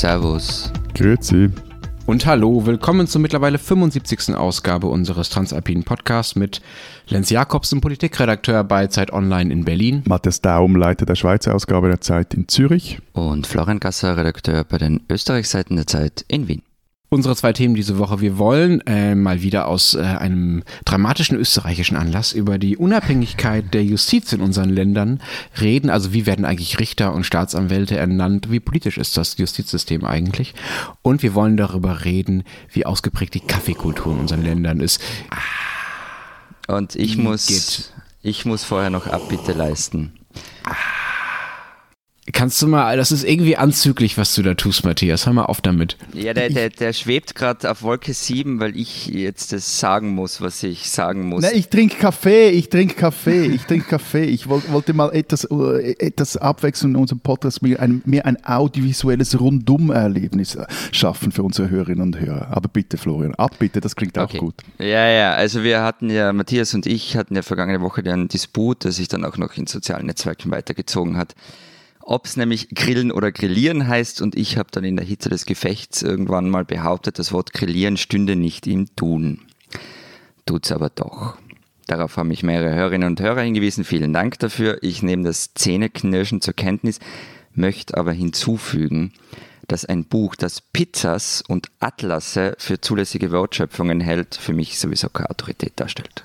Servus. Grüezi. Und hallo, willkommen zur mittlerweile 75. Ausgabe unseres Transalpinen Podcasts mit Lenz Jakobsen, Politikredakteur bei Zeit Online in Berlin. Matthias Daum, Leiter der Schweizer Ausgabe der Zeit in Zürich. Und Florian Gasser, Redakteur bei den Österreichseiten der Zeit in Wien. Unsere zwei Themen diese Woche. Wir wollen äh, mal wieder aus äh, einem dramatischen österreichischen Anlass über die Unabhängigkeit der Justiz in unseren Ländern reden. Also wie werden eigentlich Richter und Staatsanwälte ernannt? Wie politisch ist das Justizsystem eigentlich? Und wir wollen darüber reden, wie ausgeprägt die Kaffeekultur in unseren Ländern ist. Und ich muss, ich muss vorher noch Abbitte leisten. Ah. Kannst du mal, das ist irgendwie anzüglich, was du da tust, Matthias. Hör mal auf damit. Ja, der, der, der schwebt gerade auf Wolke 7, weil ich jetzt das sagen muss, was ich sagen muss. Na, ich trinke Kaffee, ich trinke Kaffee, ich trinke Kaffee. Ich wollte mal etwas, äh, etwas abwechseln in unserem Podcast, mir ein, mehr ein audiovisuelles Rundum-Erlebnis schaffen für unsere Hörerinnen und Hörer. Aber bitte, Florian, ab bitte, das klingt okay. auch gut. Ja, ja, also wir hatten ja, Matthias und ich hatten ja vergangene Woche einen Disput, der sich dann auch noch in sozialen Netzwerken weitergezogen hat ob es nämlich Grillen oder Grillieren heißt. Und ich habe dann in der Hitze des Gefechts irgendwann mal behauptet, das Wort Grillieren stünde nicht im Tun. Tut's aber doch. Darauf haben mich mehrere Hörerinnen und Hörer hingewiesen. Vielen Dank dafür. Ich nehme das Zähneknirschen zur Kenntnis, möchte aber hinzufügen, dass ein Buch, das Pizzas und Atlasse für zulässige Wortschöpfungen hält, für mich sowieso keine Autorität darstellt.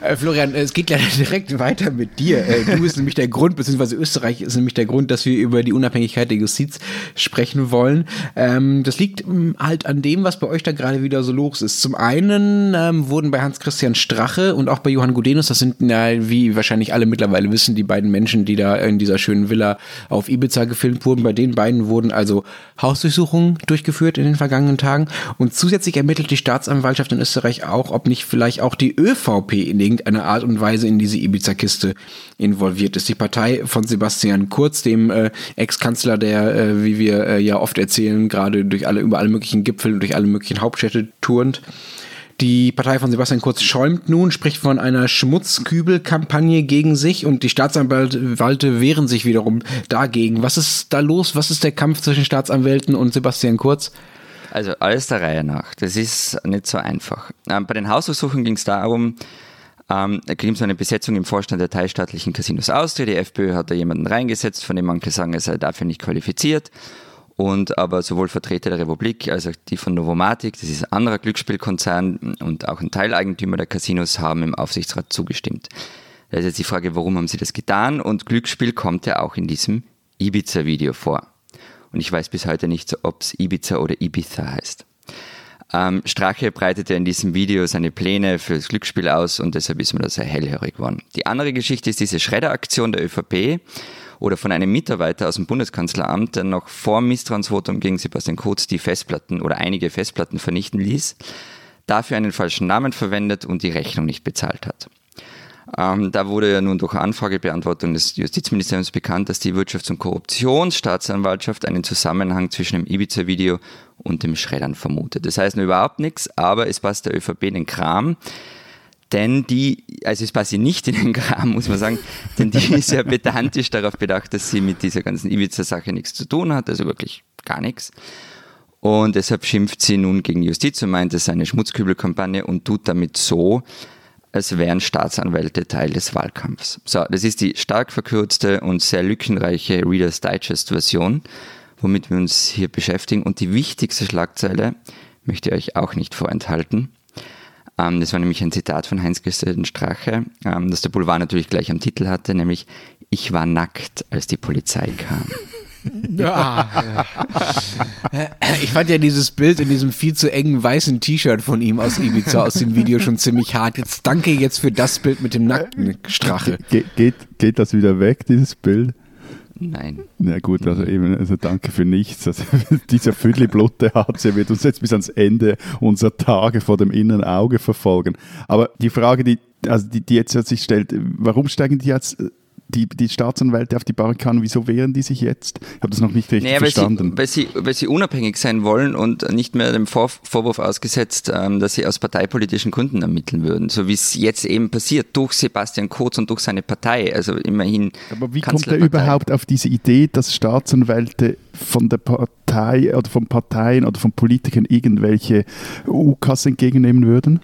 Äh, Florian, es geht leider direkt weiter mit dir. Äh, du bist nämlich der Grund, beziehungsweise Österreich ist nämlich der Grund, dass wir über die Unabhängigkeit der Justiz sprechen wollen. Ähm, das liegt ähm, halt an dem, was bei euch da gerade wieder so los ist. Zum einen ähm, wurden bei Hans-Christian Strache und auch bei Johann Gudenus, das sind, ja, wie wahrscheinlich alle mittlerweile wissen, die beiden Menschen, die da in dieser schönen Villa auf Ibiza gefilmt wurden, bei den beiden wurden also Hausdurchsuchungen durchgeführt in den vergangenen Tagen. Und zusätzlich ermittelt die Staatsanwaltschaft Staatsanwaltschaft in Österreich auch, ob nicht vielleicht auch die ÖVP in irgendeiner Art und Weise in diese Ibiza-Kiste involviert ist. Die Partei von Sebastian Kurz, dem äh, Ex-Kanzler, der, äh, wie wir äh, ja oft erzählen, gerade durch alle, über alle möglichen Gipfel und durch alle möglichen Hauptstädte turnt. Die Partei von Sebastian Kurz schäumt nun, spricht von einer Schmutzkübelkampagne gegen sich und die Staatsanwälte wehren sich wiederum dagegen. Was ist da los? Was ist der Kampf zwischen Staatsanwälten und Sebastian Kurz? Also alles der Reihe nach. Das ist nicht so einfach. Ähm, bei den Hausdurchsuchungen ging es darum, ähm, da ging es eine Besetzung im Vorstand der teilstaatlichen Casinos Austria. Die FPÖ hat da jemanden reingesetzt, von dem manche sagen, er sei dafür nicht qualifiziert. Und aber sowohl Vertreter der Republik als auch die von Novomatic, das ist ein anderer Glücksspielkonzern und auch ein Teileigentümer der Casinos, haben im Aufsichtsrat zugestimmt. Da ist jetzt die Frage, warum haben sie das getan? Und Glücksspiel kommt ja auch in diesem Ibiza-Video vor. Und ich weiß bis heute nicht, ob es Ibiza oder Ibiza heißt. Ähm, Strache breitete in diesem Video seine Pläne für das Glücksspiel aus und deshalb ist mir das sehr hellhörig geworden. Die andere Geschichte ist diese Schredderaktion der ÖVP oder von einem Mitarbeiter aus dem Bundeskanzleramt, der noch vor Misstrauensvotum gegen Sebastian Kurz die Festplatten oder einige Festplatten vernichten ließ, dafür einen falschen Namen verwendet und die Rechnung nicht bezahlt hat. Ähm, da wurde ja nun durch Anfragebeantwortung des Justizministeriums bekannt, dass die Wirtschafts- und Korruptionsstaatsanwaltschaft einen Zusammenhang zwischen dem Ibiza-Video und dem Schreddern vermutet. Das heißt überhaupt nichts, aber es passt der ÖVP in den Kram. Denn die, also es passt nicht in den Kram, muss man sagen, denn die ist ja pedantisch darauf bedacht, dass sie mit dieser ganzen Ibiza-Sache nichts zu tun hat, also wirklich gar nichts. Und deshalb schimpft sie nun gegen Justiz und meint, es sei eine Schmutzkübelkampagne und tut damit so, als wären Staatsanwälte Teil des Wahlkampfs. So, das ist die stark verkürzte und sehr lückenreiche Reader's Digest Version, womit wir uns hier beschäftigen. Und die wichtigste Schlagzeile möchte ich euch auch nicht vorenthalten. Ähm, das war nämlich ein Zitat von Heinz-Christian Strache, ähm, das der Boulevard natürlich gleich am Titel hatte, nämlich Ich war nackt, als die Polizei kam. Ja. Ich fand ja dieses Bild in diesem viel zu engen weißen T-Shirt von ihm aus Ibiza aus dem Video schon ziemlich hart. Jetzt danke jetzt für das Bild mit dem nackten Strache. Ge geht, geht das wieder weg, dieses Bild? Nein. Na gut, also eben, also danke für nichts. Also, dieser Viertelblutte hat, wird uns jetzt bis ans Ende unserer Tage vor dem inneren Auge verfolgen. Aber die Frage, die, also die, die jetzt sich stellt, warum steigen die jetzt die, die Staatsanwälte auf die Barrikaden, wieso wehren die sich jetzt? Ich habe das noch nicht richtig naja, verstanden. Weil sie, weil, sie, weil sie unabhängig sein wollen und nicht mehr dem Vor Vorwurf ausgesetzt, ähm, dass sie aus parteipolitischen Gründen ermitteln würden, so wie es jetzt eben passiert, durch Sebastian Kurz und durch seine Partei, also immerhin. Aber wie kommt er überhaupt auf diese Idee, dass Staatsanwälte von der Partei oder von Parteien oder von Politikern irgendwelche UKAs entgegennehmen würden?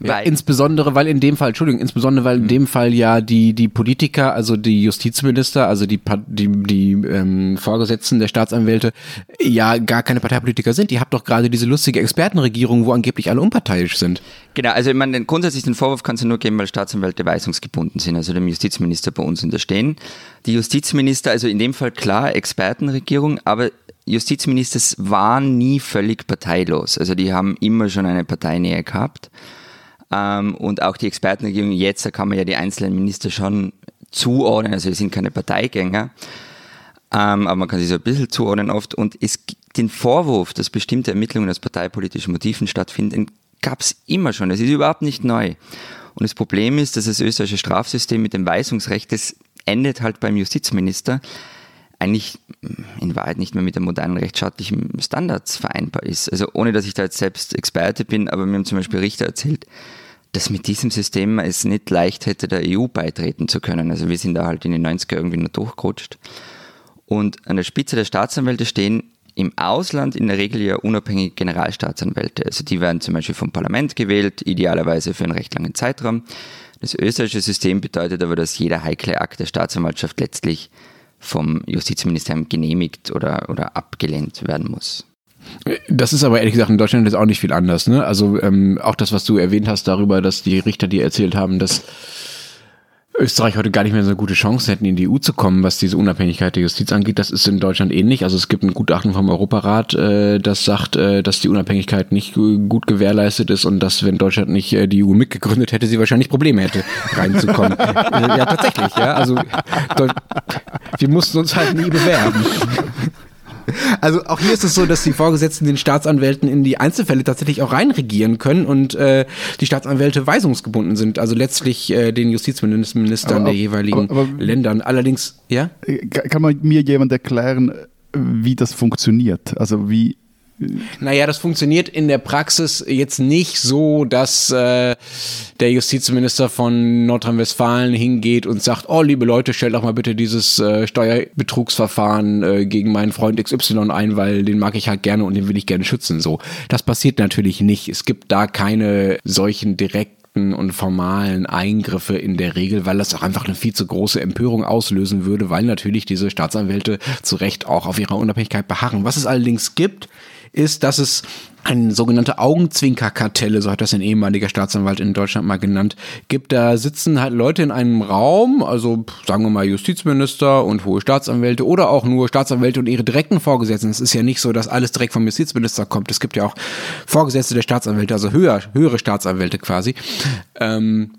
Ja, insbesondere, weil in dem Fall, Entschuldigung, insbesondere, weil in mhm. dem Fall ja die, die Politiker, also die Justizminister, also die, die, die ähm, Vorgesetzten der Staatsanwälte, ja gar keine Parteipolitiker sind. Ihr habt doch gerade diese lustige Expertenregierung, wo angeblich alle unparteiisch sind. Genau, also ich meine, grundsätzlich den Vorwurf kannst du nur geben, weil Staatsanwälte weisungsgebunden sind, also dem Justizminister bei uns unterstehen. Die Justizminister, also in dem Fall klar Expertenregierung, aber Justizminister waren nie völlig parteilos. Also die haben immer schon eine Parteinähe gehabt. Ähm, und auch die Expertenregierung jetzt, da kann man ja die einzelnen Minister schon zuordnen, also sie sind keine Parteigänger, ähm, aber man kann sie so ein bisschen zuordnen oft. Und es, den Vorwurf, dass bestimmte Ermittlungen aus parteipolitischen Motiven stattfinden, gab es immer schon. Das ist überhaupt nicht neu. Und das Problem ist, dass das österreichische Strafsystem mit dem Weisungsrecht, das endet halt beim Justizminister, eigentlich in Wahrheit nicht mehr mit den modernen rechtsstaatlichen Standards vereinbar ist. Also ohne, dass ich da jetzt selbst Experte bin, aber mir haben zum Beispiel Richter erzählt, dass mit diesem System es nicht leicht hätte, der EU beitreten zu können. Also wir sind da halt in den 90er irgendwie nur durchgerutscht. Und an der Spitze der Staatsanwälte stehen im Ausland in der Regel ja unabhängige Generalstaatsanwälte. Also die werden zum Beispiel vom Parlament gewählt, idealerweise für einen recht langen Zeitraum. Das österreichische System bedeutet aber, dass jeder heikle Akt der Staatsanwaltschaft letztlich vom Justizministerium genehmigt oder, oder abgelehnt werden muss. Das ist aber ehrlich gesagt in Deutschland jetzt auch nicht viel anders. Ne? Also ähm, auch das, was du erwähnt hast darüber, dass die Richter dir erzählt haben, dass Österreich heute gar nicht mehr so eine gute Chance hätten, in die EU zu kommen, was diese Unabhängigkeit der Justiz angeht. Das ist in Deutschland ähnlich. Also es gibt ein Gutachten vom Europarat, äh, das sagt, äh, dass die Unabhängigkeit nicht gut gewährleistet ist und dass, wenn Deutschland nicht äh, die EU mitgegründet hätte, sie wahrscheinlich Probleme hätte, reinzukommen. ja, tatsächlich. Ja, also wir mussten uns halt nie bewerben. Also auch hier ist es so, dass die Vorgesetzten den Staatsanwälten in die Einzelfälle tatsächlich auch reinregieren können und äh, die Staatsanwälte weisungsgebunden sind. Also letztlich äh, den Justizministern aber, der jeweiligen aber, aber, Ländern. Allerdings, ja? Kann man mir jemand erklären, wie das funktioniert? Also wie naja, das funktioniert in der Praxis jetzt nicht so, dass äh, der Justizminister von Nordrhein-Westfalen hingeht und sagt, oh liebe Leute, stellt doch mal bitte dieses äh, Steuerbetrugsverfahren äh, gegen meinen Freund XY ein, weil den mag ich halt gerne und den will ich gerne schützen. So, das passiert natürlich nicht. Es gibt da keine solchen direkten und formalen Eingriffe in der Regel, weil das auch einfach eine viel zu große Empörung auslösen würde, weil natürlich diese Staatsanwälte zu Recht auch auf ihrer Unabhängigkeit beharren. Was es allerdings gibt, ist, dass es eine sogenannte Augenzwinkerkartelle, so hat das ein ehemaliger Staatsanwalt in Deutschland mal genannt, gibt. Da sitzen halt Leute in einem Raum, also sagen wir mal Justizminister und hohe Staatsanwälte oder auch nur Staatsanwälte und ihre direkten Vorgesetzten. Es ist ja nicht so, dass alles direkt vom Justizminister kommt. Es gibt ja auch Vorgesetzte der Staatsanwälte, also höher, höhere Staatsanwälte quasi. Ähm,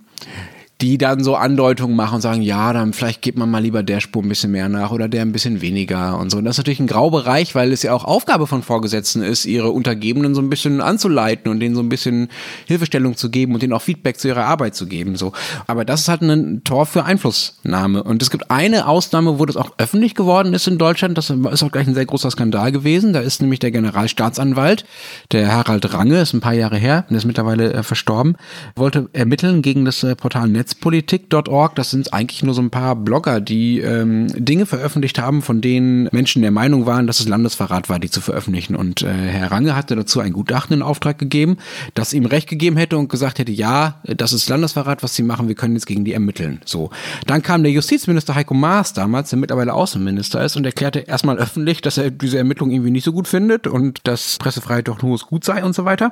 die dann so Andeutungen machen und sagen, ja, dann vielleicht gibt man mal lieber der Spur ein bisschen mehr nach oder der ein bisschen weniger und so. Und das ist natürlich ein Graubereich, weil es ja auch Aufgabe von Vorgesetzten ist, ihre Untergebenen so ein bisschen anzuleiten und denen so ein bisschen Hilfestellung zu geben und denen auch Feedback zu ihrer Arbeit zu geben. So. Aber das ist halt ein Tor für Einflussnahme. Und es gibt eine Ausnahme, wo das auch öffentlich geworden ist in Deutschland. Das ist auch gleich ein sehr großer Skandal gewesen. Da ist nämlich der Generalstaatsanwalt, der Harald Range, ist ein paar Jahre her, der ist mittlerweile äh, verstorben, wollte ermitteln gegen das äh, Portal Netz Netzpolitik.org, das sind eigentlich nur so ein paar Blogger, die ähm, Dinge veröffentlicht haben, von denen Menschen der Meinung waren, dass es Landesverrat war, die zu veröffentlichen. Und äh, Herr Range hatte dazu ein Gutachten in Auftrag gegeben, das ihm recht gegeben hätte und gesagt hätte, ja, das ist Landesverrat, was sie machen, wir können jetzt gegen die ermitteln. So. Dann kam der Justizminister Heiko Maas damals, der mittlerweile Außenminister ist, und erklärte erstmal öffentlich, dass er diese Ermittlung irgendwie nicht so gut findet und dass Pressefreiheit doch nur gut sei und so weiter.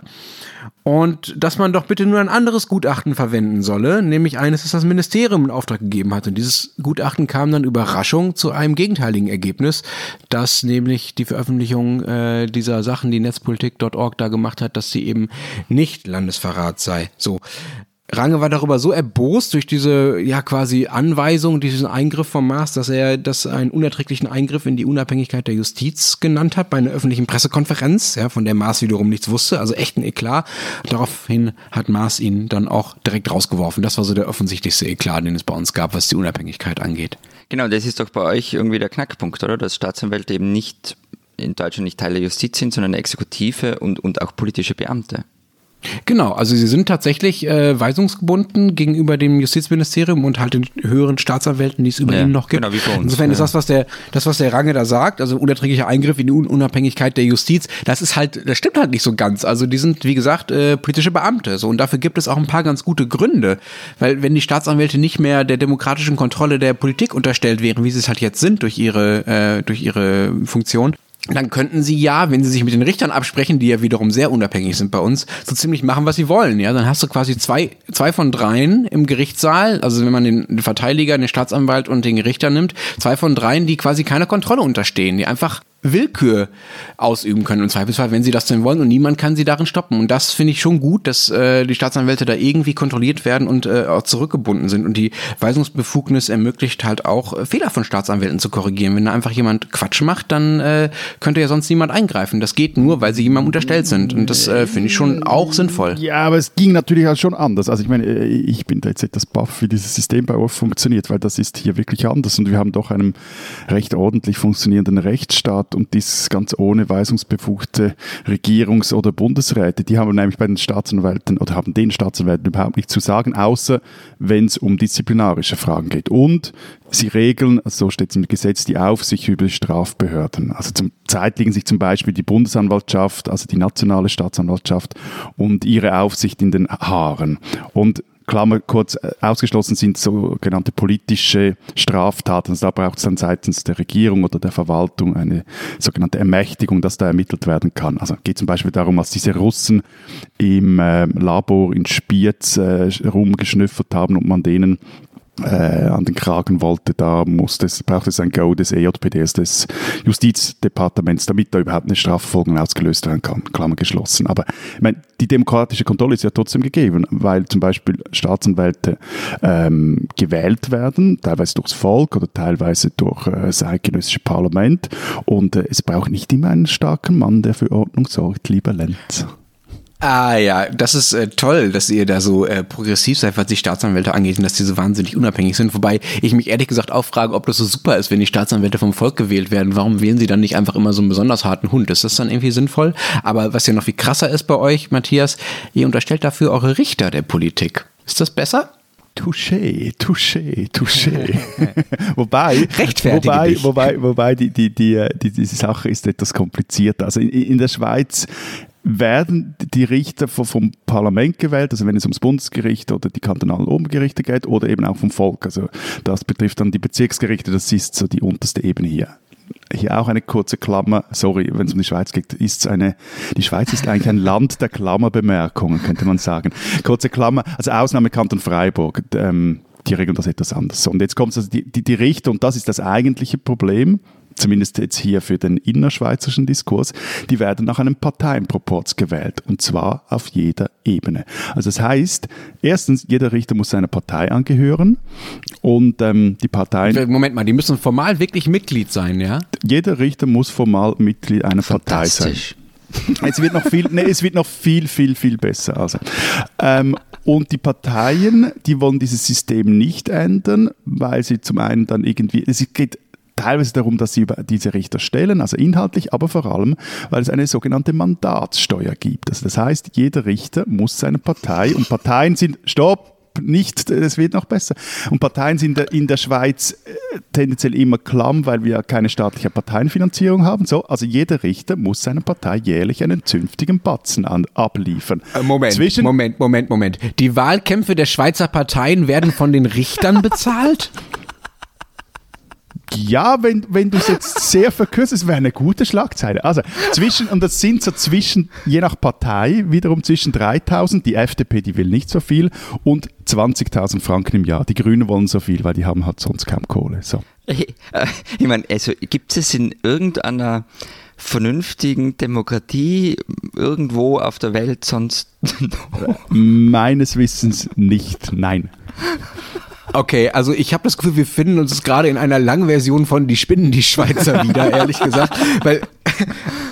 Und dass man doch bitte nur ein anderes Gutachten verwenden solle, nämlich eines, das das Ministerium in Auftrag gegeben hat. Und dieses Gutachten kam dann Überraschung zu einem gegenteiligen Ergebnis, dass nämlich die Veröffentlichung äh, dieser Sachen, die Netzpolitik.org da gemacht hat, dass sie eben nicht Landesverrat sei. So. Range war darüber so erbost durch diese ja quasi Anweisung, diesen Eingriff vom Maas, dass er das einen unerträglichen Eingriff in die Unabhängigkeit der Justiz genannt hat bei einer öffentlichen Pressekonferenz, ja, von der Maas wiederum nichts wusste, also echt ein Eklat. Daraufhin hat Maas ihn dann auch direkt rausgeworfen. Das war so der offensichtlichste Eklat, den es bei uns gab, was die Unabhängigkeit angeht. Genau, das ist doch bei euch irgendwie der Knackpunkt, oder? Dass Staatsanwälte eben nicht in Deutschland nicht Teil der Justiz sind, sondern Exekutive und, und auch politische Beamte. Genau, also sie sind tatsächlich äh, weisungsgebunden gegenüber dem Justizministerium und halt den höheren Staatsanwälten, die es über ja, ihnen noch gibt. Genau, wie bei uns. Insofern ja. ist das, was der, das, was der Range da sagt, also unerträglicher Eingriff in die Unabhängigkeit der Justiz, das ist halt, das stimmt halt nicht so ganz. Also die sind, wie gesagt, äh, politische Beamte. So, und dafür gibt es auch ein paar ganz gute Gründe. Weil wenn die Staatsanwälte nicht mehr der demokratischen Kontrolle der Politik unterstellt wären, wie sie es halt jetzt sind durch ihre, äh, durch ihre Funktion, dann könnten sie ja, wenn sie sich mit den Richtern absprechen, die ja wiederum sehr unabhängig sind bei uns, so ziemlich machen, was sie wollen. Ja, dann hast du quasi zwei, zwei von dreien im Gerichtssaal, also wenn man den Verteidiger, den Staatsanwalt und den Richter nimmt, zwei von dreien, die quasi keiner Kontrolle unterstehen, die einfach Willkür ausüben können im Zweifelsfall, wenn sie das denn wollen und niemand kann sie darin stoppen. Und das finde ich schon gut, dass äh, die Staatsanwälte da irgendwie kontrolliert werden und äh, auch zurückgebunden sind. Und die Weisungsbefugnis ermöglicht halt auch äh, Fehler von Staatsanwälten zu korrigieren. Wenn da einfach jemand Quatsch macht, dann äh, könnte ja sonst niemand eingreifen. Das geht nur, weil sie jemandem unterstellt sind. Und das äh, finde ich schon auch sinnvoll. Ja, aber es ging natürlich halt schon anders. Also ich meine, äh, ich bin da jetzt etwas baff, wie dieses System bei euch funktioniert, weil das ist hier wirklich anders. Und wir haben doch einen recht ordentlich funktionierenden Rechtsstaat und dies ganz ohne weisungsbefugte Regierungs- oder Bundesräte, die haben nämlich bei den Staatsanwälten oder haben den Staatsanwälten überhaupt nichts zu sagen, außer wenn es um disziplinarische Fragen geht. Und sie regeln, so steht es im Gesetz, die Aufsicht über die Strafbehörden. Also zum Zeit liegen sich zum Beispiel die Bundesanwaltschaft, also die nationale Staatsanwaltschaft und ihre Aufsicht in den Haaren. Und Klammer kurz, äh, ausgeschlossen sind sogenannte politische Straftaten. Also da braucht es dann seitens der Regierung oder der Verwaltung eine sogenannte Ermächtigung, dass da ermittelt werden kann. Also geht zum Beispiel darum, als diese Russen im äh, Labor in Spiez äh, rumgeschnüffert haben und man denen äh, an den Kragen wollte, da musste es, braucht es ein Go des EJPDs, des Justizdepartements, damit da überhaupt eine Strafverfolgung ausgelöst werden kann, Klammer geschlossen. Aber ich meine, die demokratische Kontrolle ist ja trotzdem gegeben, weil zum Beispiel Staatsanwälte ähm, gewählt werden, teilweise durchs Volk oder teilweise durch äh, das eidgenössische Parlament und äh, es braucht nicht immer einen starken Mann, der für Ordnung sorgt, lieber Lenz. Ah ja, das ist äh, toll, dass ihr da so äh, progressiv seid, was die Staatsanwälte angeht und dass die so wahnsinnig unabhängig sind. Wobei ich mich ehrlich gesagt auch frage, ob das so super ist, wenn die Staatsanwälte vom Volk gewählt werden. Warum wählen sie dann nicht einfach immer so einen besonders harten Hund? Ist das dann irgendwie sinnvoll? Aber was ja noch viel krasser ist bei euch, Matthias, ihr unterstellt dafür eure Richter der Politik. Ist das besser? Touché, touché, touché. wobei, wobei, dich. wobei, wobei die, die, die, die, diese Sache ist etwas komplizierter. Also in, in der Schweiz werden die Richter vom Parlament gewählt, also wenn es ums Bundesgericht oder die kantonalen Obergerichte geht, oder eben auch vom Volk. Also das betrifft dann die Bezirksgerichte, das ist so die unterste Ebene hier. Hier auch eine kurze Klammer, sorry, wenn es um die Schweiz geht, ist eine, die Schweiz ist eigentlich ein Land der Klammerbemerkungen, könnte man sagen. Kurze Klammer, also Ausnahme Kanton Freiburg, ähm, die regeln das etwas anders. Und jetzt kommt also die, die, die Richter, und das ist das eigentliche Problem, zumindest jetzt hier für den innerschweizerischen Diskurs, die werden nach einem Parteienproporz gewählt und zwar auf jeder Ebene. Also das heißt, erstens, jeder Richter muss seiner Partei angehören und ähm, die Parteien... Moment mal, die müssen formal wirklich Mitglied sein, ja? Jeder Richter muss formal Mitglied einer Partei sein. Es wird noch viel, nee, es wird noch viel, viel, viel besser. Also. Ähm, und die Parteien, die wollen dieses System nicht ändern, weil sie zum einen dann irgendwie, es geht teilweise darum, dass sie über diese Richter stellen, also inhaltlich, aber vor allem, weil es eine sogenannte Mandatssteuer gibt. Also das heißt, jeder Richter muss seine Partei und Parteien sind, stopp, nicht, es wird noch besser. Und Parteien sind in der Schweiz äh, tendenziell immer klamm, weil wir keine staatliche Parteienfinanzierung haben. So, also jeder Richter muss seiner Partei jährlich einen zünftigen Batzen an, abliefern. Äh, Moment, Zwischen Moment, Moment, Moment. Die Wahlkämpfe der Schweizer Parteien werden von den Richtern bezahlt? Ja, wenn, wenn du es jetzt sehr verkürzt, es wäre eine gute Schlagzeile. Also zwischen, und das sind so zwischen, je nach Partei, wiederum zwischen 3000, die FDP, die will nicht so viel, und 20.000 Franken im Jahr. Die Grünen wollen so viel, weil die haben halt sonst kaum Kohle. So. Ich meine, also gibt es in irgendeiner vernünftigen Demokratie irgendwo auf der Welt sonst? Meines Wissens nicht, nein. Okay, also ich habe das Gefühl, wir finden uns gerade in einer langen Version von Die Spinnen, die Schweizer wieder, ehrlich gesagt. Weil,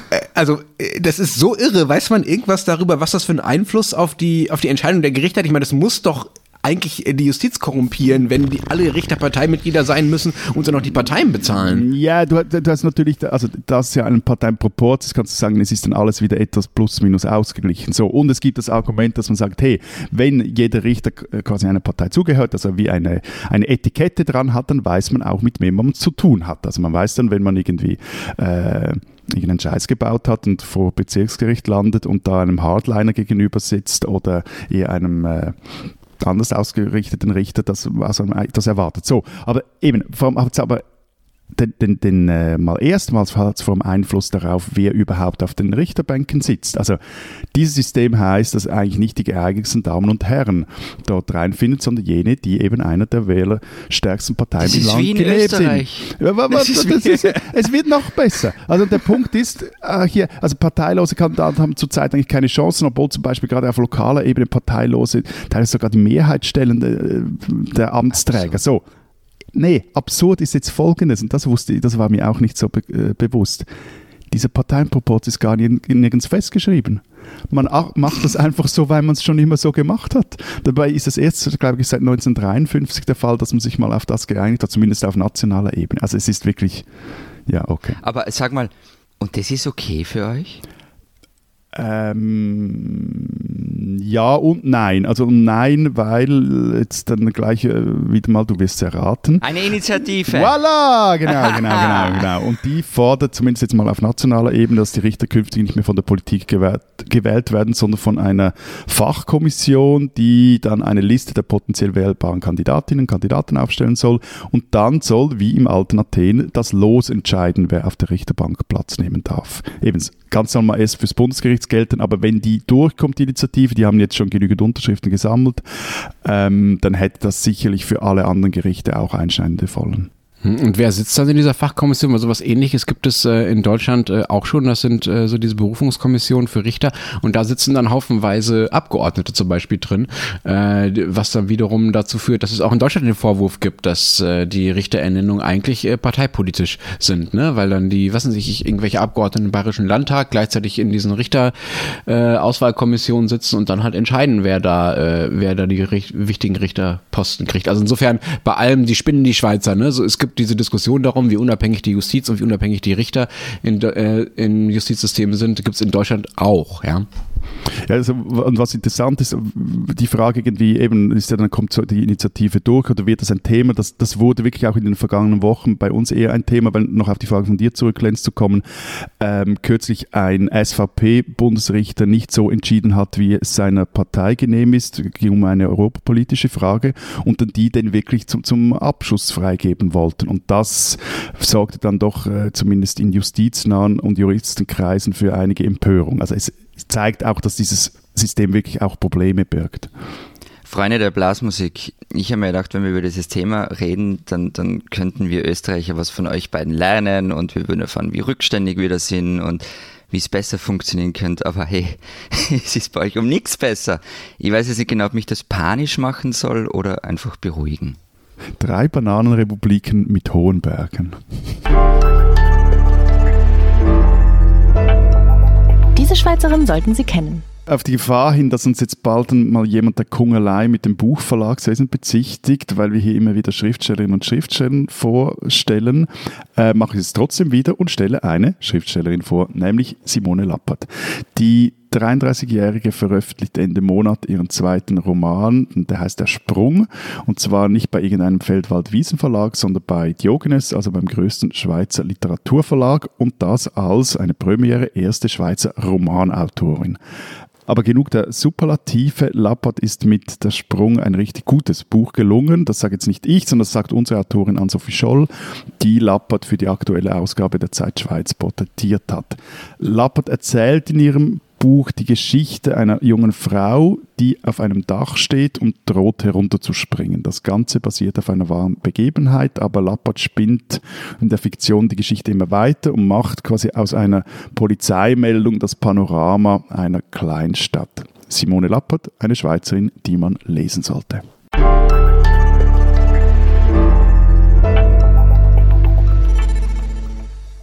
äh, also, äh, das ist so irre. Weiß man irgendwas darüber, was das für einen Einfluss auf die, auf die Entscheidung der Gerichte hat? Ich meine, das muss doch eigentlich die Justiz korrumpieren, wenn die alle Richter Parteimitglieder sein müssen und dann noch die Parteien bezahlen. Ja, du, du hast natürlich, also das ist ja ein Parteienproport, das kannst du sagen, es ist dann alles wieder etwas plus minus ausgeglichen. So, und es gibt das Argument, dass man sagt, hey, wenn jeder Richter quasi einer Partei zugehört, also wie eine, eine Etikette dran hat, dann weiß man auch, mit wem man zu tun hat. Also man weiß dann, wenn man irgendwie äh, irgendeinen Scheiß gebaut hat und vor Bezirksgericht landet und da einem Hardliner gegenüber sitzt oder eher einem äh, anders ausgerichteten Richter das, also das erwartet. So, aber eben, vor allem hat es aber den, den, den äh, mal erstmals hat es vom Einfluss darauf, wer überhaupt auf den Richterbänken sitzt. Also dieses System heißt, dass eigentlich nicht die geeignetsten Damen und Herren dort reinfinden, sondern jene, die eben einer der wählerstärksten Parteien das im Land wie in Österreich. sind. Das ist das ist, es wird noch besser. Also der Punkt ist äh, hier, also parteilose Kandidaten haben zurzeit eigentlich keine Chancen, obwohl zum Beispiel gerade auf lokaler Ebene parteilose teilweise sogar die Mehrheit stellen der, äh, der Amtsträger. So. Nee, absurd ist jetzt Folgendes, und das wusste ich, das war mir auch nicht so be äh, bewusst. Dieser Parteienproport ist gar nirgends festgeschrieben. Man macht das einfach so, weil man es schon immer so gemacht hat. Dabei ist es erst, glaube ich, seit 1953 der Fall, dass man sich mal auf das geeinigt hat, zumindest auf nationaler Ebene. Also es ist wirklich, ja, okay. Aber sag mal, und das ist okay für euch? Ähm, ja und nein. Also nein, weil jetzt dann gleich äh, wieder mal, du wirst es erraten. Eine Initiative. Voilà, genau, genau, genau, genau. Und die fordert zumindest jetzt mal auf nationaler Ebene, dass die Richter künftig nicht mehr von der Politik gewählt, gewählt werden, sondern von einer Fachkommission, die dann eine Liste der potenziell wählbaren Kandidatinnen und Kandidaten aufstellen soll. Und dann soll, wie im alten Athen, das Los entscheiden, wer auf der Richterbank Platz nehmen darf. Eben ganz normal erst fürs Bundesgericht gelten, aber wenn die durchkommt, die Initiative, die haben jetzt schon genügend Unterschriften gesammelt, ähm, dann hätte das sicherlich für alle anderen Gerichte auch einschneidende Folgen. Hm, und wer sitzt dann in dieser Fachkommission? Weil sowas ähnliches gibt es äh, in Deutschland äh, auch schon. Das sind äh, so diese Berufungskommissionen für Richter. Und da sitzen dann haufenweise Abgeordnete zum Beispiel drin, äh, was dann wiederum dazu führt, dass es auch in Deutschland den Vorwurf gibt, dass äh, die Richterernennungen eigentlich äh, parteipolitisch sind. Ne? Weil dann die, was weiß ich, irgendwelche Abgeordneten im Bayerischen Landtag gleichzeitig in diesen Richterauswahlkommissionen sitzen und dann halt entscheiden, wer da, wer da die richt wichtigen Richterposten kriegt. Also insofern bei allem, die spinnen die Schweizer. Ne? So, es gibt gibt diese Diskussion darum, wie unabhängig die Justiz und wie unabhängig die Richter in, äh, in Justizsystemen sind, gibt es in Deutschland auch, ja. Ja, also, und was interessant ist, die Frage irgendwie eben, ist ja dann kommt die Initiative durch oder wird das ein Thema? Das, das wurde wirklich auch in den vergangenen Wochen bei uns eher ein Thema, weil noch auf die Frage von dir zurück, Lenz, zu kommen, ähm, kürzlich ein SVP-Bundesrichter nicht so entschieden hat, wie es seiner Partei genehm ist, ging um eine europapolitische Frage und dann die den wirklich zum, zum Abschuss freigeben wollten. Und das sorgte dann doch äh, zumindest in justiznahen und Juristenkreisen für einige Empörung. Also es zeigt auch, dass dieses System wirklich auch Probleme birgt. Freunde der Blasmusik, ich habe mir gedacht, wenn wir über dieses Thema reden, dann, dann könnten wir Österreicher was von euch beiden lernen und wir würden erfahren, wie rückständig wir da sind und wie es besser funktionieren könnte. Aber hey, es ist bei euch um nichts besser. Ich weiß jetzt nicht genau, ob mich das panisch machen soll oder einfach beruhigen. Drei Bananenrepubliken mit hohen Bergen. Diese Schweizerin sollten Sie kennen. Auf die Gefahr hin, dass uns jetzt bald mal jemand der Kungelei mit dem Buchverlagswesen bezichtigt, weil wir hier immer wieder Schriftstellerinnen und Schriftsteller vorstellen, äh, mache ich es trotzdem wieder und stelle eine Schriftstellerin vor, nämlich Simone Lappert, die 33-Jährige veröffentlicht Ende Monat ihren zweiten Roman, der heißt Der Sprung, und zwar nicht bei irgendeinem Feldwald-Wiesen-Verlag, sondern bei Diogenes, also beim größten Schweizer Literaturverlag, und das als eine Premiere erste Schweizer Romanautorin. Aber genug der Superlative. Lappert ist mit Der Sprung ein richtig gutes Buch gelungen. Das sage jetzt nicht ich, sondern das sagt unsere Autorin Ann-Sophie Scholl, die Lappert für die aktuelle Ausgabe der Zeit Schweiz porträtiert hat. Lappert erzählt in ihrem Buch die Geschichte einer jungen Frau, die auf einem Dach steht und droht herunterzuspringen. Das Ganze basiert auf einer wahren Begebenheit, aber Lappert spinnt in der Fiktion die Geschichte immer weiter und macht quasi aus einer Polizeimeldung das Panorama einer Kleinstadt. Simone Lappert, eine Schweizerin, die man lesen sollte.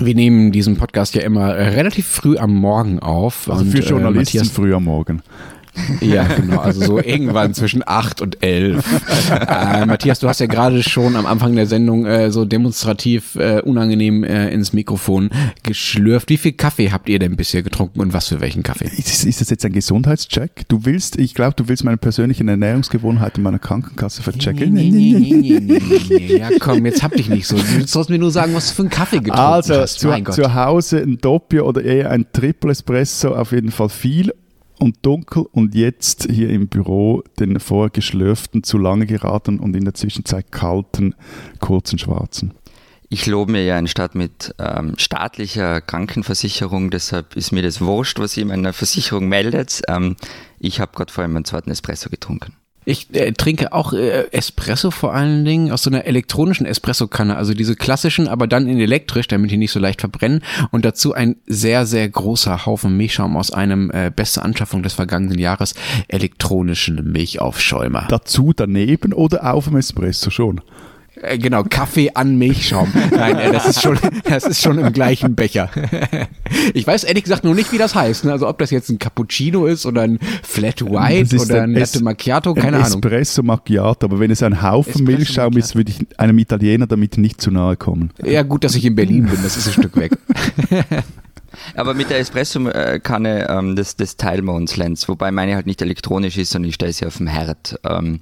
Wir nehmen diesen Podcast ja immer äh, relativ früh am Morgen auf. Also für äh, Journalisten Matthias, früh am Morgen. Ja, genau. Also so irgendwann zwischen acht und elf. Äh, Matthias, du hast ja gerade schon am Anfang der Sendung äh, so demonstrativ äh, unangenehm äh, ins Mikrofon geschlürft. Wie viel Kaffee habt ihr denn bisher getrunken und was für welchen Kaffee? Ist, ist das jetzt ein Gesundheitscheck? Du willst, ich glaube, du willst meine persönlichen Ernährungsgewohnheiten meiner Krankenkasse verchecken. Nee, nee, nee, nee, nee, nee. Ja, komm, jetzt hab dich nicht so. Du sollst mir nur sagen, was du für einen Kaffee getrunken Also hast. zu, Mein Gott. zu Hause ein Doppio oder eher ein Triple Espresso, auf jeden Fall viel und dunkel und jetzt hier im Büro den vorher geschlürften, zu lange geraten und in der Zwischenzeit kalten, kurzen schwarzen. Ich lobe mir ja eine Stadt mit ähm, staatlicher Krankenversicherung, deshalb ist mir das wurscht, was ihr in meiner Versicherung meldet. Ähm, ich habe gerade vorhin meinen zweiten Espresso getrunken. Ich äh, trinke auch äh, Espresso vor allen Dingen aus so einer elektronischen Espressokanne, also diese klassischen, aber dann in elektrisch, damit die nicht so leicht verbrennen. Und dazu ein sehr, sehr großer Haufen Milchschaum aus einem äh, beste Anschaffung des vergangenen Jahres, elektronischen Milchaufschäumer. Dazu daneben oder auf dem Espresso schon? Äh, genau, Kaffee an Milchschaum. Nein, äh, das ist schon, das ist schon im gleichen Becher. Ich weiß ehrlich gesagt nur nicht, wie das heißt. Ne? Also ob das jetzt ein Cappuccino ist oder ein Flat Das White ist oder ein ein Latte Macchiato, Ein keine Ahnung. Espresso Macchiato, aber wenn es ein Haufen Espresso Milchschaum ist, Macchiato. würde ich einem Italiener damit nicht zu nahe kommen. Ja, gut, dass ich in Berlin bin, das ist ein Stück weg. Aber mit der Espresso-Kanne, ähm, das, das teilen wir uns, Lenz. Wobei meine halt nicht elektronisch ist, sondern ich stelle sie auf dem Herd. Ähm,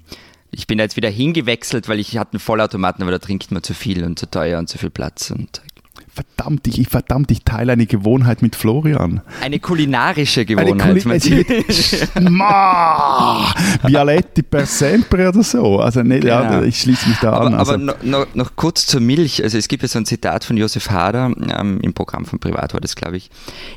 ich bin jetzt wieder hingewechselt, weil ich hatte einen Vollautomaten, aber da trinkt man zu viel und zu teuer und zu viel Platz. Und Verdammt, ich, verdammt, ich teile eine Gewohnheit mit Florian. eine kulinarische Eine Gewohnheit. Ma! Bialetti per sempre oder so. Also nicht, ja, Genau. ich schließe mich da Aber, an. Also, aber noch, noch, noch kurz zur Milch. Also es gibt ja so ein Zitat von Josef Hader, ähm, im Programm von Privat war das, glaube ich.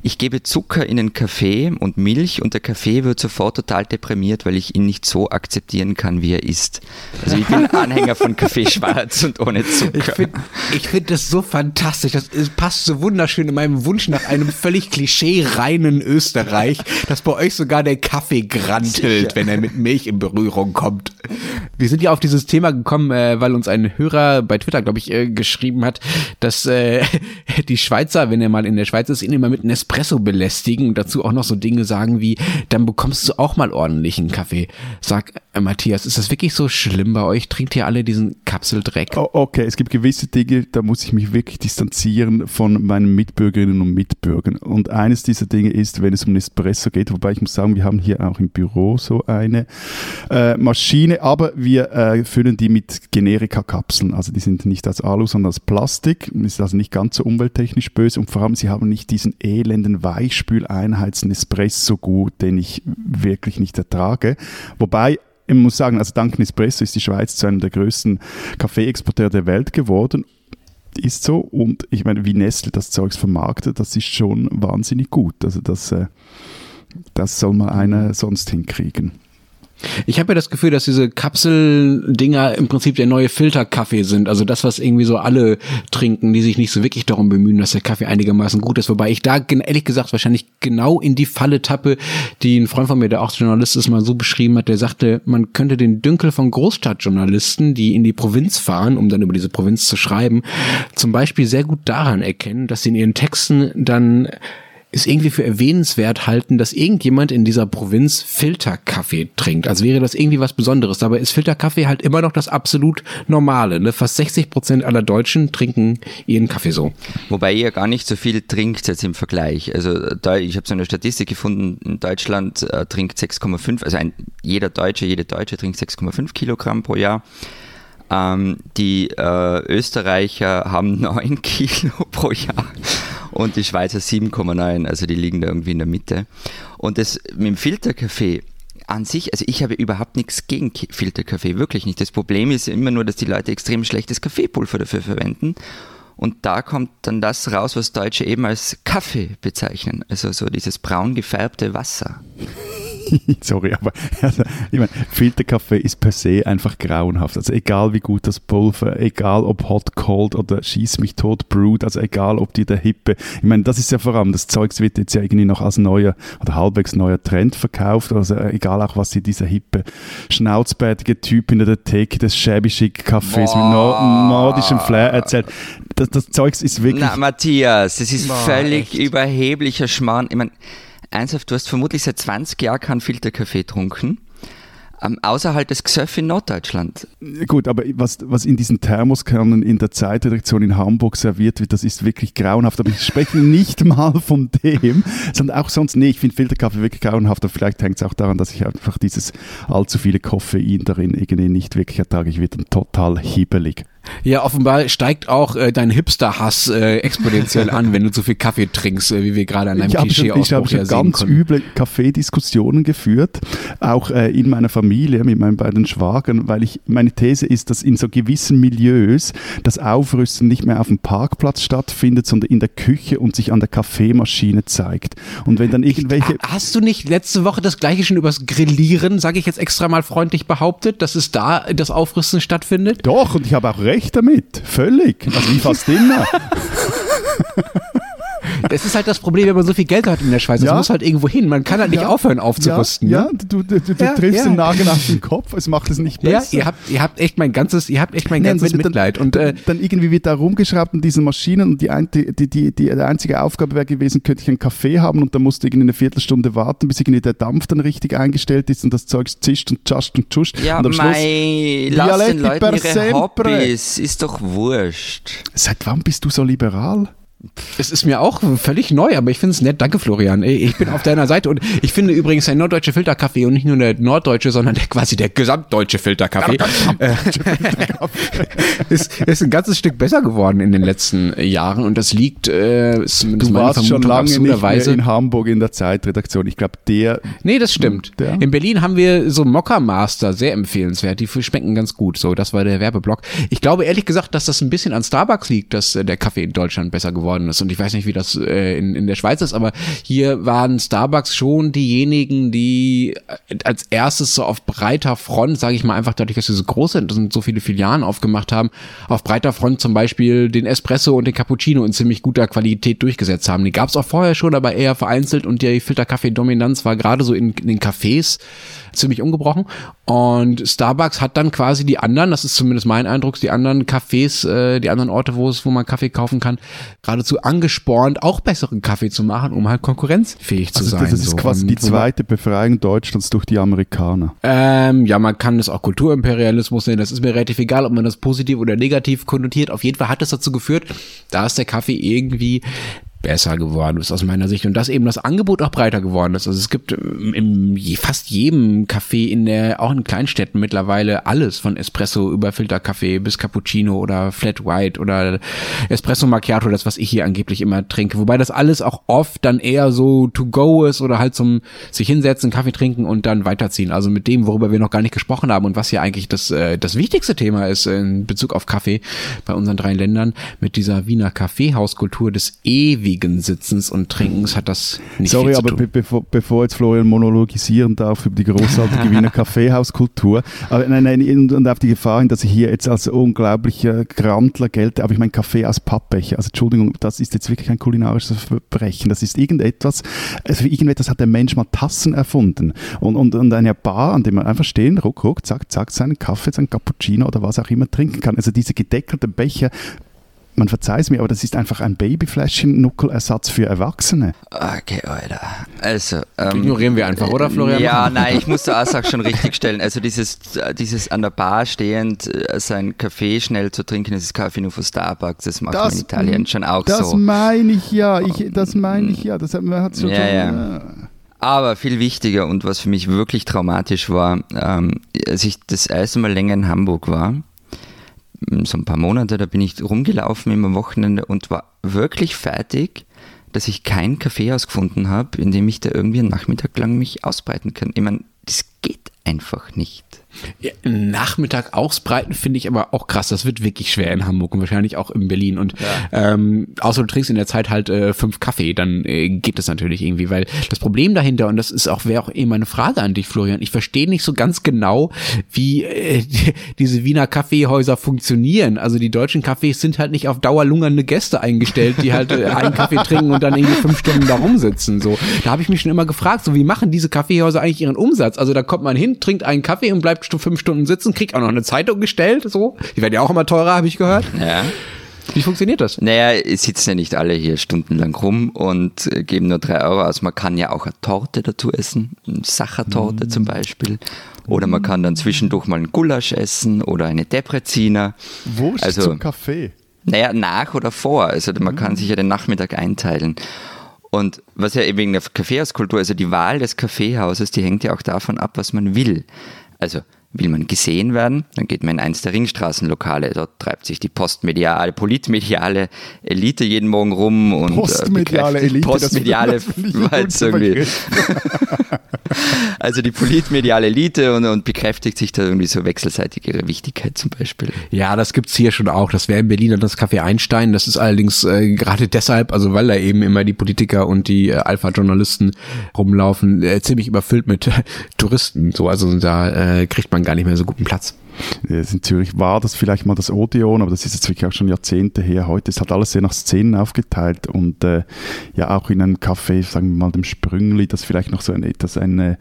Ich gebe Zucker in den Kaffee und Milch und der Kaffee wird sofort total deprimiert, weil ich ihn nicht so akzeptieren kann, wie er ist. Also ich bin Anhänger von Kaffee schwarz und ohne Ich Zucker. finde ich find das so fantastisch. Das es passt so wunderschön in meinem Wunsch nach einem völlig klischee-reinen Österreich, dass bei euch sogar der Kaffee grantelt, wenn er mit Milch in Berührung kommt. Wir sind ja auf dieses Thema gekommen, äh, weil uns ein Hörer bei Twitter, glaube ich, äh, geschrieben hat, dass äh, die Schweizer, wenn er mal in der Schweiz ist, ihn immer mit Nespresso belästigen und dazu auch noch so Dinge sagen wie, dann bekommst du auch mal ordentlichen Kaffee. Sag, äh, Matthias, ist das wirklich so schlimm bei euch? Trinkt ihr alle diesen Kapseldreck? Oh, okay, es gibt gewisse Dinge, da muss ich mich wirklich distanzieren von meinen Mitbürgerinnen und Mitbürgern. Und eines dieser Dinge ist, wenn es um Nespresso geht, wobei ich muss sagen, wir haben hier auch im Büro so eine äh, Maschine, aber wir äh, füllen die mit Generika-Kapseln. Also die sind nicht als Alu, sondern als Plastik. Ist also nicht ganz so umwelttechnisch böse und vor allem, sie haben nicht diesen elenden Weichspüleinheits-Nespresso-Gut, den ich wirklich nicht ertrage. Wobei ich muss sagen, also dank Nespresso ist die Schweiz zu einem der größten Kaffeeexporteure der Welt geworden. Ist so. Und ich meine, wie Nestle das Zeugs vermarktet, das ist schon wahnsinnig gut. Also das, äh, das soll mal einer sonst hinkriegen. Ich habe ja das Gefühl, dass diese Kapseldinger im Prinzip der neue Filterkaffee sind. Also das, was irgendwie so alle trinken, die sich nicht so wirklich darum bemühen, dass der Kaffee einigermaßen gut ist. Wobei ich da ehrlich gesagt wahrscheinlich genau in die Falle tappe, die ein Freund von mir, der auch Journalist ist, mal so beschrieben hat. Der sagte, man könnte den Dünkel von Großstadtjournalisten, die in die Provinz fahren, um dann über diese Provinz zu schreiben, zum Beispiel sehr gut daran erkennen, dass sie in ihren Texten dann es irgendwie für erwähnenswert halten, dass irgendjemand in dieser Provinz Filterkaffee trinkt. Als wäre das irgendwie was Besonderes. Dabei ist Filterkaffee halt immer noch das absolut Normale. Ne? Fast 60 Prozent aller Deutschen trinken ihren Kaffee so. Wobei ihr gar nicht so viel trinkt jetzt im Vergleich. Also da, ich habe so eine Statistik gefunden, in Deutschland äh, trinkt 6,5, also ein, jeder Deutsche, jede Deutsche trinkt 6,5 Kilogramm pro Jahr. Ähm, die äh, Österreicher haben 9 Kilo pro Jahr und die Schweizer 7,9, also die liegen da irgendwie in der Mitte. Und das mit dem Filterkaffee an sich, also ich habe überhaupt nichts gegen Filterkaffee, wirklich nicht. Das Problem ist immer nur, dass die Leute extrem schlechtes Kaffeepulver dafür verwenden. Und da kommt dann das raus, was Deutsche eben als Kaffee bezeichnen. Also so dieses braun gefärbte Wasser. Sorry, aber also, ich meine, Filterkaffee ist per se einfach grauenhaft. Also egal wie gut das Pulver, egal ob Hot, Cold oder Schieß mich tot Brewed, also egal ob die der Hippe, ich meine, das ist ja vor allem, das Zeugs wird jetzt ja irgendwie noch als neuer oder halbwegs neuer Trend verkauft, also egal auch was sie dieser hippe, schnauzbärtige Typ in der Theke des shabby chic Cafés mit nordischem Flair erzählt. Das, das Zeugs ist wirklich... Na, Matthias, das ist Boah, völlig echt? überheblicher Schmarrn. Ich meine, ernsthaft, du hast vermutlich seit 20 Jahren keinen Filterkaffee getrunken. Ähm, außerhalb des Gesöff in Norddeutschland. Gut, aber was, was in diesen Thermoskernen in der Zeitredaktion in Hamburg serviert wird, das ist wirklich grauenhaft. Aber ich spreche nicht mal von dem, sondern auch sonst, nee, ich finde Filterkaffee wirklich grauenhaft. Aber vielleicht hängt es auch daran, dass ich einfach dieses allzu viele Koffein darin irgendwie nicht wirklich ertrage. Ich werde dann total hibbelig. Ja, offenbar steigt auch äh, dein Hipster-Hass äh, exponentiell an, wenn du zu viel Kaffee trinkst, äh, wie wir gerade an einem Klischee Ich habe schon, hab schon ganz üble Kaffeediskussionen geführt, auch äh, in meiner Familie mit meinen beiden Schwagern, weil ich meine These ist, dass in so gewissen Milieus das Aufrüsten nicht mehr auf dem Parkplatz stattfindet, sondern in der Küche und sich an der Kaffeemaschine zeigt. Und wenn dann irgendwelche ich, hast du nicht letzte Woche das gleiche schon übers Grillieren, sage ich jetzt extra mal freundlich behauptet, dass es da das Aufrüsten stattfindet? Doch, und ich habe auch recht damit. Völlig. Also wie fast immer. Das ist halt das Problem, wenn man so viel Geld hat in der Schweiz. Ja. muss halt irgendwo hin. Man kann halt nicht ja. aufhören aufzurüsten. Ja, ne? ja. du, du, du, du triffst den Nagel auf den Kopf. Es macht es nicht besser. Ja, ihr habt, ihr habt echt mein ganzes, ihr habt echt mein Nein, ganzes Mitleid. Dann, und, äh, dann irgendwie wird da rumgeschraubt in diesen Maschinen und die, die, die, die, die einzige Aufgabe wäre gewesen, könnte ich einen Kaffee haben und dann musst du irgendwie eine Viertelstunde warten, bis irgendwie der Dampf dann richtig eingestellt ist und das Zeug zischt und tschascht und tschuscht. Ja, und am mei, lass den Leuten ihre Hobbys, ist doch wurscht. Seit wann bist du so liberal? Es ist mir auch völlig neu, aber ich finde es nett. Danke, Florian. Ich bin auf deiner Seite und ich finde übrigens der norddeutsche Filterkaffee und nicht nur der norddeutsche, sondern der, quasi der gesamtdeutsche Filterkaffee äh, ist, ist ein ganzes Stück besser geworden in den letzten Jahren und das liegt äh, zumindest du warst schon lange nicht mehr in Hamburg in der Zeitredaktion. Ich glaube, der. Nee, das stimmt. Der? In Berlin haben wir so Mokka Master, sehr empfehlenswert. Die schmecken ganz gut. So, das war der Werbeblock. Ich glaube ehrlich gesagt, dass das ein bisschen an Starbucks liegt, dass äh, der Kaffee in Deutschland besser geworden geworden ist. Und ich weiß nicht, wie das äh, in, in der Schweiz ist, aber hier waren Starbucks schon diejenigen, die äh, als erstes so auf breiter Front, sage ich mal einfach dadurch, dass sie so groß sind und so viele Filialen aufgemacht haben, auf breiter Front zum Beispiel den Espresso und den Cappuccino in ziemlich guter Qualität durchgesetzt haben. Die gab es auch vorher schon, aber eher vereinzelt und die Filterkaffee-Dominanz war gerade so in, in den Cafés ziemlich ungebrochen. Und Starbucks hat dann quasi die anderen, das ist zumindest mein Eindruck, die anderen Cafés, äh, die anderen Orte, wo es, wo man Kaffee kaufen kann, geradezu angespornt, auch besseren Kaffee zu machen, um halt konkurrenzfähig zu also sein. Das ist so. quasi Und die zweite Befreiung Deutschlands durch die Amerikaner. Ähm, ja, man kann das auch Kulturimperialismus nennen. Das ist mir relativ egal, ob man das positiv oder negativ konnotiert. Auf jeden Fall hat es dazu geführt, dass der Kaffee irgendwie besser geworden ist aus meiner Sicht und dass eben das Angebot auch breiter geworden ist. Also es gibt im fast jedem Café in der, auch in Kleinstädten mittlerweile alles von Espresso über Filterkaffee bis Cappuccino oder Flat White oder Espresso Macchiato, das was ich hier angeblich immer trinke. Wobei das alles auch oft dann eher so to go ist oder halt zum sich hinsetzen, Kaffee trinken und dann weiterziehen. Also mit dem, worüber wir noch gar nicht gesprochen haben und was hier eigentlich das, äh, das wichtigste Thema ist in Bezug auf Kaffee bei unseren drei Ländern mit dieser Wiener Kaffeehauskultur des ewigen ewigen Sitzens und Trinkens hat das nicht Sorry, aber tun. bevor, bevor jetzt Florian monologisieren darf über die großartige Wiener Kaffeehauskultur, aber nein, nein, und auf die Gefahr hin, dass ich hier jetzt als unglaublicher Grantler gelte, aber ich meine Kaffee aus Pappbecher, also Entschuldigung, das ist jetzt wirklich ein kulinarisches Verbrechen, das ist irgendetwas, also irgendetwas hat der Mensch mal Tassen erfunden und, und, und eine Bar, an dem man einfach stehen, ruck, ruck, zack, zack, seinen Kaffee, seinen Cappuccino oder was auch immer trinken kann. Also diese gedeckelten Becher man verzeiht es mir, aber das ist einfach ein Babyfläschchen-Nuckelersatz für Erwachsene. Okay, Alter. Also, ähm, Ignorieren wir einfach, oder Florian? Ja, nein, ich muss die Aussage schon richtig stellen. Also dieses, dieses an der Bar stehend, äh, sein Kaffee schnell zu trinken, das ist Kaffee nur von Starbucks, das macht das, man in Italien schon auch das so. Das meine ich ja, ich, das meine ich ja, das hat, man hat schon, ja, schon ja. ja. Aber viel wichtiger und was für mich wirklich traumatisch war, ähm, als ich das erste Mal länger in Hamburg war, so ein paar Monate, da bin ich rumgelaufen immer am Wochenende und war wirklich fertig, dass ich kein Kaffeehaus gefunden habe, in dem ich da irgendwie einen Nachmittag lang mich ausbreiten kann. Ich meine, das geht einfach nicht. Ja, Nachmittag ausbreiten finde ich aber auch krass. Das wird wirklich schwer in Hamburg und wahrscheinlich auch in Berlin. Und ja. ähm, außer du trinkst in der Zeit halt äh, fünf Kaffee, dann äh, geht das natürlich irgendwie. Weil das Problem dahinter, und das ist auch, wäre auch eh meine Frage an dich, Florian, ich verstehe nicht so ganz genau, wie äh, die, diese Wiener Kaffeehäuser funktionieren. Also die deutschen Cafés sind halt nicht auf Dauer lungernde Gäste eingestellt, die halt äh, einen Kaffee trinken und dann irgendwie fünf Stunden da rumsitzen. So, da habe ich mich schon immer gefragt, so wie machen diese Kaffeehäuser eigentlich ihren Umsatz? Also da kommt man hin, trinkt einen Kaffee und bleibt bleibt fünf Stunden sitzen, kriegt auch noch eine Zeitung gestellt, so. Die werden ja auch immer teurer, habe ich gehört. Ja. Wie funktioniert das? Naja, sitzen ja nicht alle hier stundenlang rum und äh, geben nur drei Euro aus. Man kann ja auch eine Torte dazu essen, eine Sachertorte mm. zum Beispiel. Oder man kann dann zwischendurch mal einen Gulasch essen oder eine Depreziner. Wurst also, zum Kaffee. Naja, nach oder vor. Also man kann sich ja den Nachmittag einteilen. Und was ja eben wegen der Kaffeehauskultur, also die Wahl des Kaffeehauses, die hängt ja auch davon ab, was man will. Also will man gesehen werden, dann geht man in eins der Ringstraßenlokale. Dort treibt sich die postmediale, politmediale Elite jeden Morgen rum und äh, postmediale Elite, postmediale, das, irgendwie. also die politmediale Elite und, und, bekräftigt sich da irgendwie so wechselseitig ihre Wichtigkeit zum Beispiel. Ja, das gibt's hier schon auch. Das wäre in Berlin dann das Café Einstein. Das ist allerdings äh, gerade deshalb, also weil da eben immer die Politiker und die äh, Alpha-Journalisten rumlaufen, äh, ziemlich überfüllt mit Touristen. So, also da äh, kriegt man man gar nicht mehr so guten Platz. In Zürich war das vielleicht mal das Odeon, aber das ist jetzt wirklich auch schon Jahrzehnte her. Heute ist halt alles sehr nach Szenen aufgeteilt und äh, ja auch in einem Café, sagen wir mal dem Sprüngli, das vielleicht noch so ein etwas eine,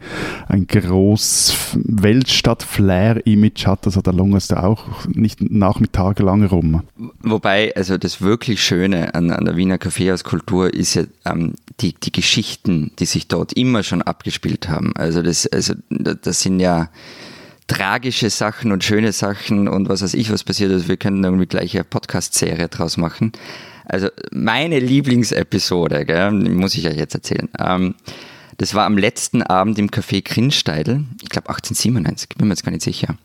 ein groß Weltstadt-Flair-Image hat, also da lungerst du auch nicht nachmittagelang rum. Wobei, also das wirklich Schöne an, an der Wiener Kaffeehauskultur ist ja ähm, die, die Geschichten, die sich dort immer schon abgespielt haben. Also das, also das sind ja tragische Sachen und schöne Sachen und was weiß ich, was passiert ist. Wir können irgendwie gleich eine Podcast-Serie draus machen. Also meine Lieblingsepisode, gell, muss ich euch jetzt erzählen. Ähm, das war am letzten Abend im Café Grinsteidl, ich glaube 1897, bin mir jetzt gar nicht sicher.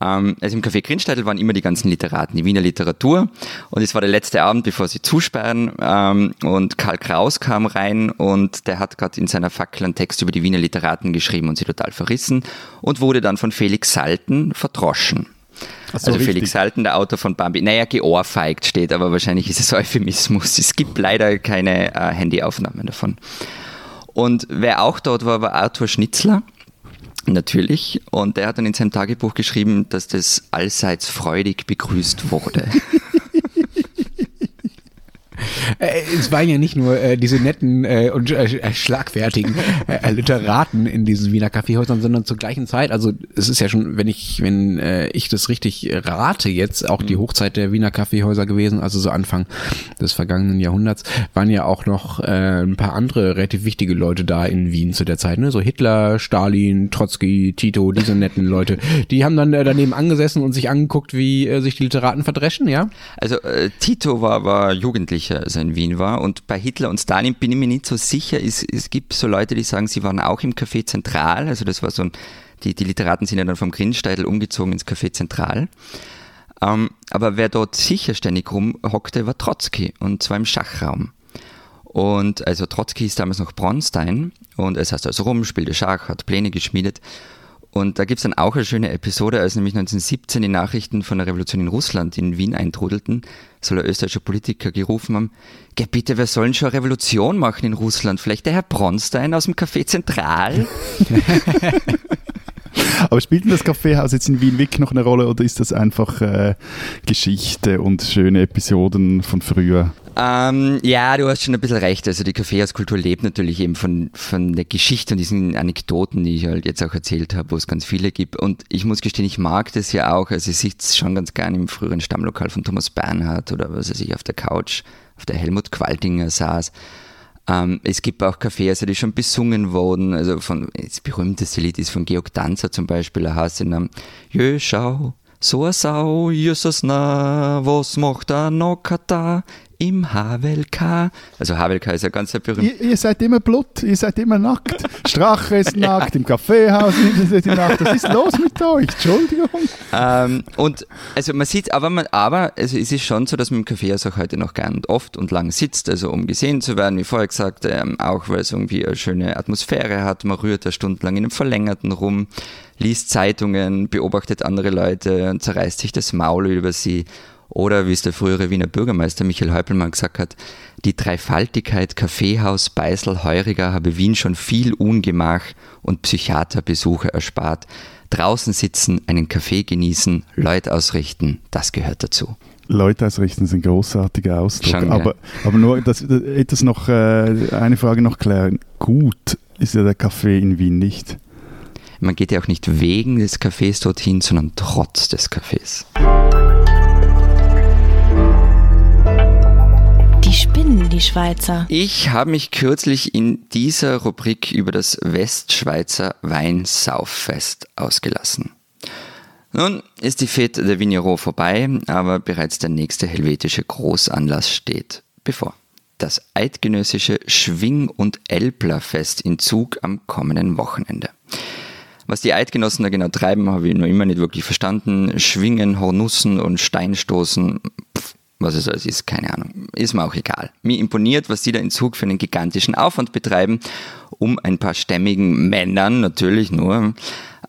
Ähm, also im Café Grinstadel waren immer die ganzen Literaten, die Wiener Literatur. Und es war der letzte Abend, bevor sie zusperren. Ähm, und Karl Kraus kam rein und der hat gerade in seiner Fackel einen Text über die Wiener Literaten geschrieben und sie total verrissen und wurde dann von Felix Salten verdroschen. So, also richtig. Felix Salten, der Autor von Bambi, naja, geohrfeigt steht, aber wahrscheinlich ist es Euphemismus. Es gibt leider keine äh, Handyaufnahmen davon. Und wer auch dort war, war Arthur Schnitzler. Natürlich. Und er hat dann in seinem Tagebuch geschrieben, dass das allseits freudig begrüßt wurde. Äh, es waren ja nicht nur äh, diese netten äh, und äh, äh schlagfertigen äh, Literaten in diesen Wiener Kaffeehäusern, sondern zur gleichen Zeit, also es ist ja schon, wenn ich, wenn äh, ich das richtig rate, jetzt auch die mhm. Hochzeit der Wiener Kaffeehäuser gewesen, also so Anfang des vergangenen Jahrhunderts, waren ja auch noch äh, ein paar andere relativ wichtige Leute da in Wien zu der Zeit, ne? So Hitler, Stalin, Trotzki, Tito, diese netten Leute, die haben dann äh, daneben angesessen und sich angeguckt, wie äh, sich die Literaten verdreschen, ja? Also äh, Tito war, war Jugendlicher, also in Wien war. Und bei Hitler und Stalin bin ich mir nicht so sicher. Es, es gibt so Leute, die sagen, sie waren auch im Café Zentral. Also das war so ein, die, die Literaten sind ja dann vom Grinsteidl umgezogen ins Café Zentral. Ähm, aber wer dort sicher ständig rumhockte, war Trotzki und zwar im Schachraum. Und also Trotzki ist damals noch Bronstein und es heißt also rum, spielte Schach, hat Pläne geschmiedet und da gibt es dann auch eine schöne Episode, als nämlich 1917 die Nachrichten von der Revolution in Russland in Wien eintrudelten, soll ein österreichischer Politiker gerufen haben, Geh bitte, wer soll denn schon eine Revolution machen in Russland? Vielleicht der Herr Bronstein aus dem Café Zentral? Aber spielt denn das Kaffeehaus jetzt in Wien wirklich noch eine Rolle oder ist das einfach äh, Geschichte und schöne Episoden von früher? Ähm, ja, du hast schon ein bisschen recht. Also die Kaffeehauskultur lebt natürlich eben von, von der Geschichte und diesen Anekdoten, die ich halt jetzt auch erzählt habe, wo es ganz viele gibt. Und ich muss gestehen, ich mag das ja auch. Also ich sitze schon ganz gern im früheren Stammlokal von Thomas Bernhard oder was weiß ich, auf der Couch, auf der Helmut Qualtinger saß. Ähm, es gibt auch Cafés, die schon besungen wurden. Also von, das berühmteste Lied ist von Georg Danzer zum Beispiel. Er heißt in einem Jö, schau, so a Sau, Jesus na, was macht er noch da? Im Havelka. Also Havelka ist ja ganz sehr berühmt. Ihr, ihr seid immer Blut, ihr seid immer nackt. Strache ist nackt, im Kaffeehaus ist nackt. Was ist los mit euch? Entschuldigung. Ähm, und also man sieht, aber man, aber also es ist schon so, dass man im Kaffeehaus auch heute noch gern und oft und lang sitzt, also um gesehen zu werden, wie vorher gesagt, ähm, auch weil es irgendwie eine schöne Atmosphäre hat. Man rührt da stundenlang in einem Verlängerten rum, liest Zeitungen, beobachtet andere Leute und zerreißt sich das Maul über sie. Oder wie es der frühere Wiener Bürgermeister Michael Häupelmann gesagt hat, die Dreifaltigkeit Kaffeehaus, Beisel, Heuriger habe Wien schon viel Ungemach und Psychiaterbesuche erspart. Draußen sitzen, einen Kaffee genießen, Leute ausrichten, das gehört dazu. Leute ausrichten ist ein großartiger Ausdruck. Schon, ja. aber, aber nur das, etwas noch, äh, eine Frage noch klären. Gut ist ja der Kaffee in Wien nicht. Man geht ja auch nicht wegen des Kaffees dorthin, sondern trotz des Kaffees. Spinnen, die Schweizer. Ich habe mich kürzlich in dieser Rubrik über das Westschweizer Weinsauffest ausgelassen. Nun ist die Fete der Vigneron vorbei, aber bereits der nächste helvetische Großanlass steht bevor. Das eidgenössische Schwing- und Elblerfest in Zug am kommenden Wochenende. Was die Eidgenossen da genau treiben, habe ich noch immer nicht wirklich verstanden. Schwingen, Hornussen und Steinstoßen, pff, was es alles ist, keine Ahnung. Ist mir auch egal. Mir imponiert, was die da in Zug für einen gigantischen Aufwand betreiben, um ein paar stämmigen Männern natürlich nur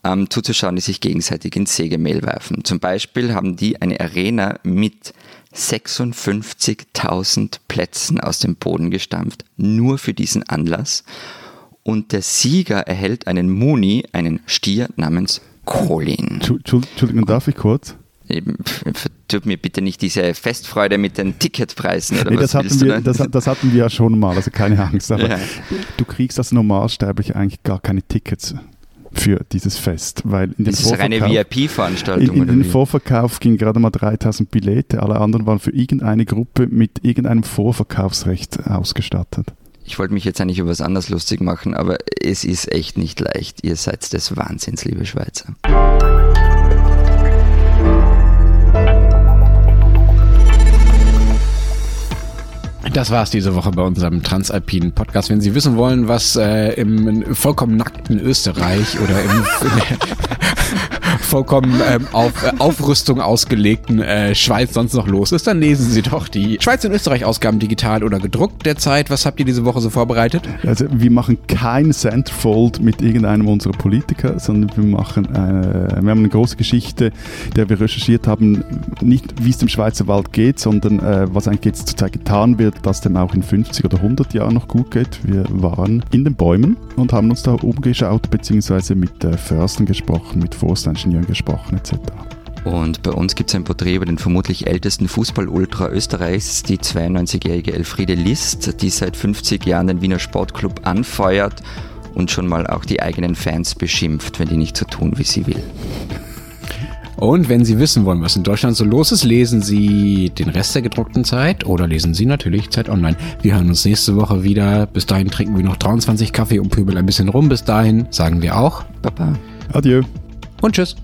ähm, zuzuschauen, die sich gegenseitig ins Sägemehl werfen. Zum Beispiel haben die eine Arena mit 56.000 Plätzen aus dem Boden gestampft, nur für diesen Anlass. Und der Sieger erhält einen Muni, einen Stier namens Colin. Entschu- Entschuldigung, darf ich kurz? Verdirb mir bitte nicht diese Festfreude mit den Ticketpreisen oder Nee, was das, hatten wir, das, das hatten wir ja schon mal, also keine Angst. Aber Ja. du kriegst als Normalsterblich eigentlich gar keine Tickets für dieses Fest, weil in den Das ist eine Vorverkauf, in, VIP-Veranstaltung in oder den? Vorverkauf gingen gerade mal 3000 Billette, alle anderen waren für irgendeine Gruppe mit irgendeinem Vorverkaufsrecht ausgestattet. Ich wollte mich jetzt eigentlich über was anderes lustig machen, aber es ist echt nicht leicht. Ihr seid des Wahnsinns, liebe Schweizer. Das war's diese Woche bei unserem Transalpinen Podcast. Wenn Sie wissen wollen, was äh, im vollkommen nackten Österreich oder im vollkommen ähm, auf äh, Aufrüstung ausgelegten äh, Schweiz sonst noch los ist, dann lesen Sie doch die Schweiz und Österreich Ausgaben digital oder gedruckt derzeit. Was habt ihr diese Woche so vorbereitet? Also wir machen kein Centerfold mit irgendeinem unserer Politiker, sondern wir machen eine, wir haben eine große Geschichte, der wir recherchiert haben, nicht wie es dem Schweizer Wald geht, sondern äh, was eigentlich jetzt zurzeit getan wird, dass dem auch in 50 oder 100 Jahren noch gut geht. Wir waren in den Bäumen und haben uns da umgeschaut, beziehungsweise mit äh, Förstern gesprochen, mit Forstingenieuren gesprochen etc. Und bei uns gibt es ein Porträt über den vermutlich ältesten Fußball-Ultra Österreichs, die 92-jährige Elfriede List, die seit 50 Jahren den Wiener Sportclub anfeuert und schon mal auch die eigenen Fans beschimpft, wenn die nicht so tun, wie sie will. Und wenn Sie wissen wollen, was in Deutschland so los ist, lesen Sie den Rest der gedruckten Zeit oder lesen Sie natürlich Zeit Online. Wir hören uns nächste Woche wieder. Bis dahin trinken wir noch 23 Kaffee und pöbeln ein bisschen rum. Bis dahin sagen wir auch Baba. Adieu. und tschüss.